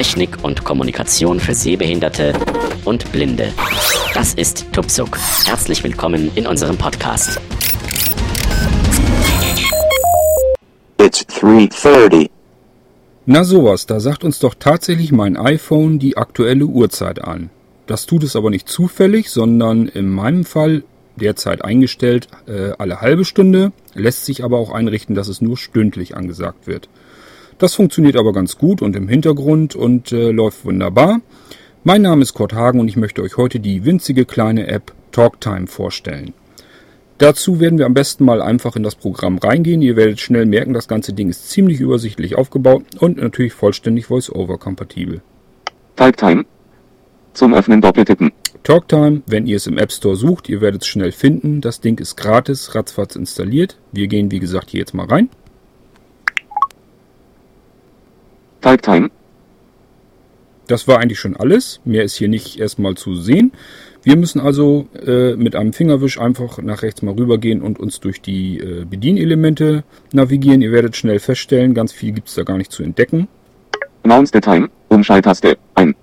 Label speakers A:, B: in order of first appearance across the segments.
A: Technik und Kommunikation für Sehbehinderte und Blinde. Das ist Tupsuk. Herzlich willkommen in unserem Podcast.
B: It's 3.30.
C: Na sowas, da sagt uns doch tatsächlich mein iPhone die aktuelle Uhrzeit an. Das tut es aber nicht zufällig, sondern in meinem Fall derzeit eingestellt äh, alle halbe Stunde, lässt sich aber auch einrichten, dass es nur stündlich angesagt wird. Das funktioniert aber ganz gut und im Hintergrund und äh, läuft wunderbar. Mein Name ist Kurt Hagen und ich möchte euch heute die winzige kleine App TalkTime vorstellen. Dazu werden wir am besten mal einfach in das Programm reingehen. Ihr werdet schnell merken, das ganze Ding ist ziemlich übersichtlich aufgebaut und natürlich vollständig VoiceOver kompatibel.
B: TalkTime. Zum Öffnen doppeltippen.
C: TalkTime, wenn ihr es im App Store sucht, ihr werdet es schnell finden. Das Ding ist gratis, ratzfatz installiert. Wir gehen wie gesagt hier jetzt mal rein.
B: TalkTime.
C: Das war eigentlich schon alles. Mehr ist hier nicht erstmal zu sehen. Wir müssen also äh, mit einem Fingerwisch einfach nach rechts mal rübergehen und uns durch die äh, Bedienelemente navigieren. Ihr werdet schnell feststellen, ganz viel gibt es da gar nicht zu entdecken.
B: Announce the time. Umschalttaste. Ein.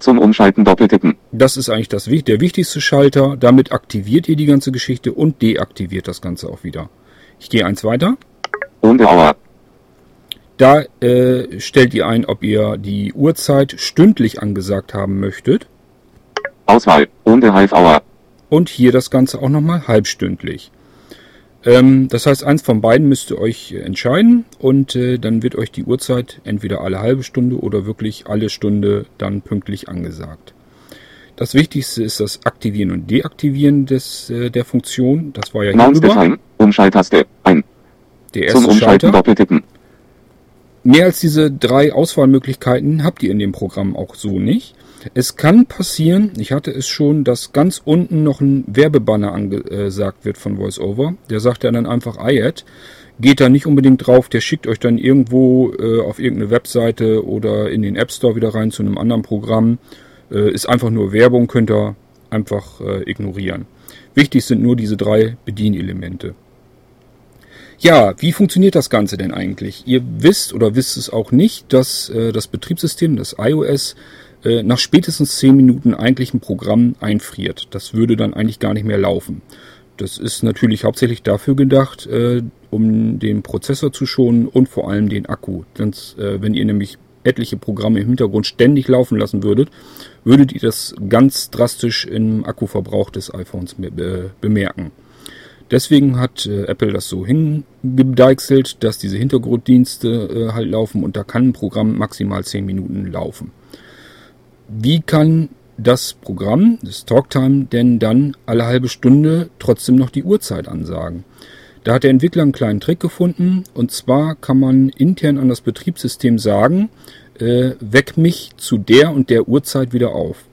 B: Zum Umschalten doppeltippen.
C: Das ist eigentlich das, der wichtigste Schalter. Damit aktiviert ihr die ganze Geschichte und deaktiviert das Ganze auch wieder. Ich gehe eins weiter.
B: The hour.
C: Da äh, stellt ihr ein, ob ihr die Uhrzeit stündlich angesagt haben möchtet.
B: Auswahl. Half hour.
C: Und hier das Ganze auch nochmal halbstündlich. Ähm, das heißt, eins von beiden müsst ihr euch entscheiden und äh, dann wird euch die Uhrzeit entweder alle halbe Stunde oder wirklich alle Stunde dann pünktlich angesagt. Das Wichtigste ist das Aktivieren und Deaktivieren des, äh, der Funktion. Das war ja hier.
B: Umschalttaste. Ein.
C: der
B: Zum
C: erste
B: Umschalten
C: Schalter.
B: doppeltippen.
C: Mehr als diese drei Auswahlmöglichkeiten habt ihr in dem Programm auch so nicht. Es kann passieren, ich hatte es schon, dass ganz unten noch ein Werbebanner angesagt wird von VoiceOver. Der sagt ja dann einfach iAd. Geht da nicht unbedingt drauf, der schickt euch dann irgendwo äh, auf irgendeine Webseite oder in den App Store wieder rein zu einem anderen Programm. Äh, ist einfach nur Werbung, könnt ihr einfach äh, ignorieren. Wichtig sind nur diese drei Bedienelemente. Ja, wie funktioniert das Ganze denn eigentlich? Ihr wisst oder wisst es auch nicht, dass äh, das Betriebssystem, das iOS, äh, nach spätestens 10 Minuten eigentlich ein Programm einfriert. Das würde dann eigentlich gar nicht mehr laufen. Das ist natürlich hauptsächlich dafür gedacht, äh, um den Prozessor zu schonen und vor allem den Akku. Sonst, äh, wenn ihr nämlich etliche Programme im Hintergrund ständig laufen lassen würdet, würdet ihr das ganz drastisch im Akkuverbrauch des iPhones be bemerken. Deswegen hat äh, Apple das so hingedeichselt, dass diese Hintergrunddienste äh, halt laufen und da kann ein Programm maximal 10 Minuten laufen. Wie kann das Programm, das TalkTime, denn dann alle halbe Stunde trotzdem noch die Uhrzeit ansagen? Da hat der Entwickler einen kleinen Trick gefunden und zwar kann man intern an das Betriebssystem sagen, äh, weck mich zu der und der Uhrzeit wieder auf.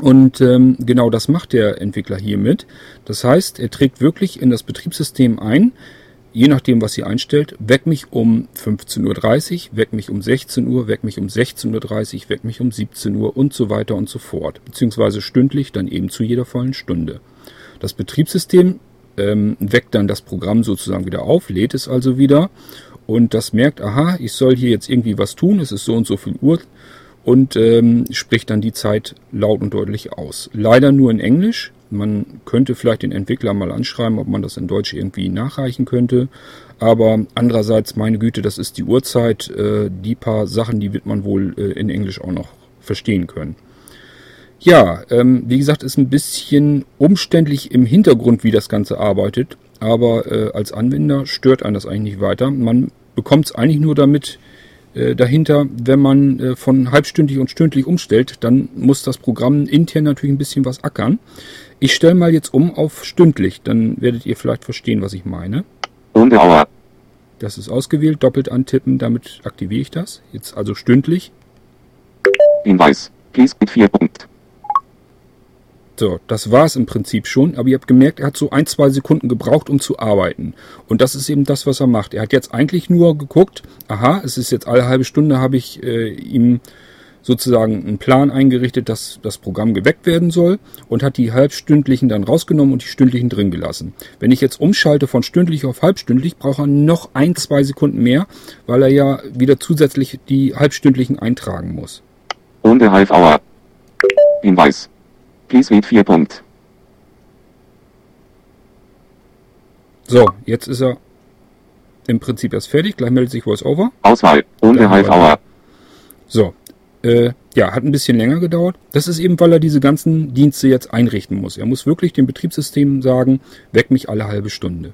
C: Und ähm, genau das macht der Entwickler hiermit. Das heißt, er trägt wirklich in das Betriebssystem ein, je nachdem, was ihr einstellt, weck mich um 15.30 Uhr, weck mich um 16 Uhr, weck mich um 16.30 Uhr, weck mich um 17 Uhr und so weiter und so fort. Beziehungsweise stündlich dann eben zu jeder vollen Stunde. Das Betriebssystem ähm, weckt dann das Programm sozusagen wieder auf, lädt es also wieder und das merkt, aha, ich soll hier jetzt irgendwie was tun, es ist so und so viel Uhr und ähm, spricht dann die Zeit laut und deutlich aus. Leider nur in Englisch. Man könnte vielleicht den Entwickler mal anschreiben, ob man das in Deutsch irgendwie nachreichen könnte. Aber andererseits, meine Güte, das ist die Uhrzeit. Äh, die paar Sachen, die wird man wohl äh, in Englisch auch noch verstehen können. Ja, ähm, wie gesagt, ist ein bisschen umständlich im Hintergrund, wie das Ganze arbeitet. Aber äh, als Anwender stört einen das eigentlich nicht weiter. Man bekommt es eigentlich nur damit äh, dahinter, wenn man äh, von halbstündlich und stündlich umstellt, dann muss das Programm intern natürlich ein bisschen was ackern. Ich stelle mal jetzt um auf stündlich, dann werdet ihr vielleicht verstehen, was ich meine.
B: The hour.
C: Das ist ausgewählt, doppelt antippen, damit aktiviere ich das. Jetzt also stündlich.
B: Hinweis. Please mit 4 Punkt.
C: So, das war es im Prinzip schon, aber ihr habt gemerkt, er hat so ein, zwei Sekunden gebraucht, um zu arbeiten. Und das ist eben das, was er macht. Er hat jetzt eigentlich nur geguckt, aha, es ist jetzt alle halbe Stunde, habe ich äh, ihm sozusagen einen Plan eingerichtet, dass das Programm geweckt werden soll und hat die halbstündlichen dann rausgenommen und die stündlichen drin gelassen. Wenn ich jetzt umschalte von stündlich auf halbstündlich, braucht er noch ein, zwei Sekunden mehr, weil er ja wieder zusätzlich die halbstündlichen eintragen muss.
B: Und der Half Hour. Hinweis. Please read 4 Punkt.
C: So, jetzt ist er im Prinzip erst fertig. Gleich meldet sich VoiceOver.
B: Auswahl.
C: Dann
B: Half Hour.
C: So, äh, ja, hat ein bisschen länger gedauert. Das ist eben, weil er diese ganzen Dienste jetzt einrichten muss. Er muss wirklich dem Betriebssystem sagen, weck mich alle halbe Stunde.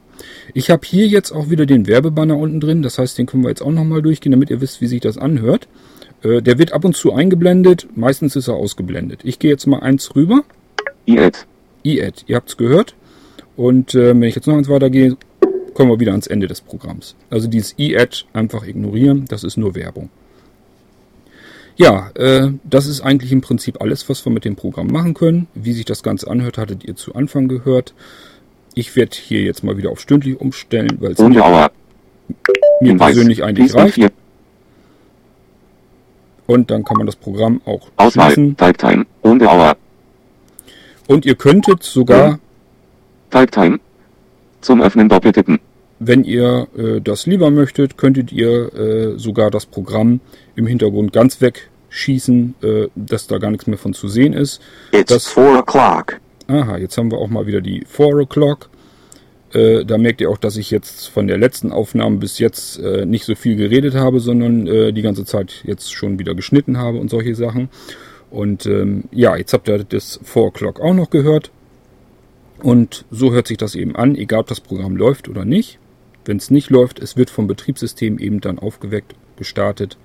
C: Ich habe hier jetzt auch wieder den Werbebanner unten drin. Das heißt, den können wir jetzt auch nochmal durchgehen, damit ihr wisst, wie sich das anhört. Äh, der wird ab und zu eingeblendet. Meistens ist er ausgeblendet. Ich gehe jetzt mal eins rüber.
B: IAD.
C: E-Ad, ihr habt's gehört. Und äh, wenn ich jetzt noch eins weitergehe, kommen wir wieder ans Ende des Programms. Also dieses E-Ad einfach ignorieren, das ist nur Werbung. Ja, äh, das ist eigentlich im Prinzip alles, was wir mit dem Programm machen können. Wie sich das Ganze anhört, hattet ihr zu Anfang gehört. Ich werde hier jetzt mal wieder auf stündlich umstellen, weil es mir, mir persönlich eigentlich reicht.
B: 4.
C: Und dann kann man das Programm auch
B: Auswahl.
C: schließen.
B: Type Time. Und der Hour.
C: Und ihr könntet sogar
B: Type Time. Zum Öffnen doppeltippen.
C: Wenn ihr äh, das lieber möchtet, könntet ihr äh, sogar das Programm im Hintergrund ganz wegschießen, äh, dass da gar nichts mehr von zu sehen ist.
D: It's
C: Das-
D: four o'clock.
C: Aha, jetzt haben wir auch mal wieder die 4 O'Clock. Äh, da merkt ihr auch, dass ich jetzt von der letzten Aufnahme bis jetzt äh, nicht so viel geredet habe, sondern äh, die ganze Zeit jetzt schon wieder geschnitten habe und solche Sachen. Und ähm, ja, jetzt habt ihr das 4 O'Clock auch noch gehört. Und so hört sich das eben an, egal ob das Programm läuft oder nicht. Wenn es nicht läuft, es wird vom Betriebssystem eben dann aufgeweckt, gestartet,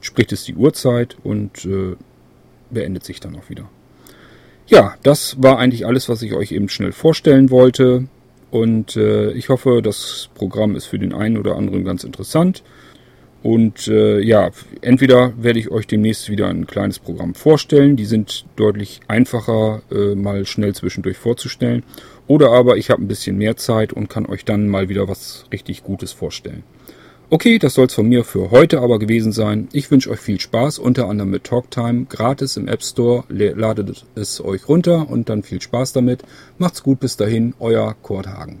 C: spricht es die Uhrzeit und äh, beendet sich dann auch wieder. Ja, das war eigentlich alles, was ich euch eben schnell vorstellen wollte. Und äh, ich hoffe, das Programm ist für den einen oder anderen ganz interessant. Und äh, ja, entweder werde ich euch demnächst wieder ein kleines Programm vorstellen. Die sind deutlich einfacher, äh, mal schnell zwischendurch vorzustellen. Oder aber ich habe ein bisschen mehr Zeit und kann euch dann mal wieder was richtig Gutes vorstellen. Okay, das soll es von mir für heute aber gewesen sein. Ich wünsche euch viel Spaß, unter anderem mit Talktime, gratis im App Store. Ladet es euch runter und dann viel Spaß damit. Macht's gut, bis dahin, euer Kurt Hagen.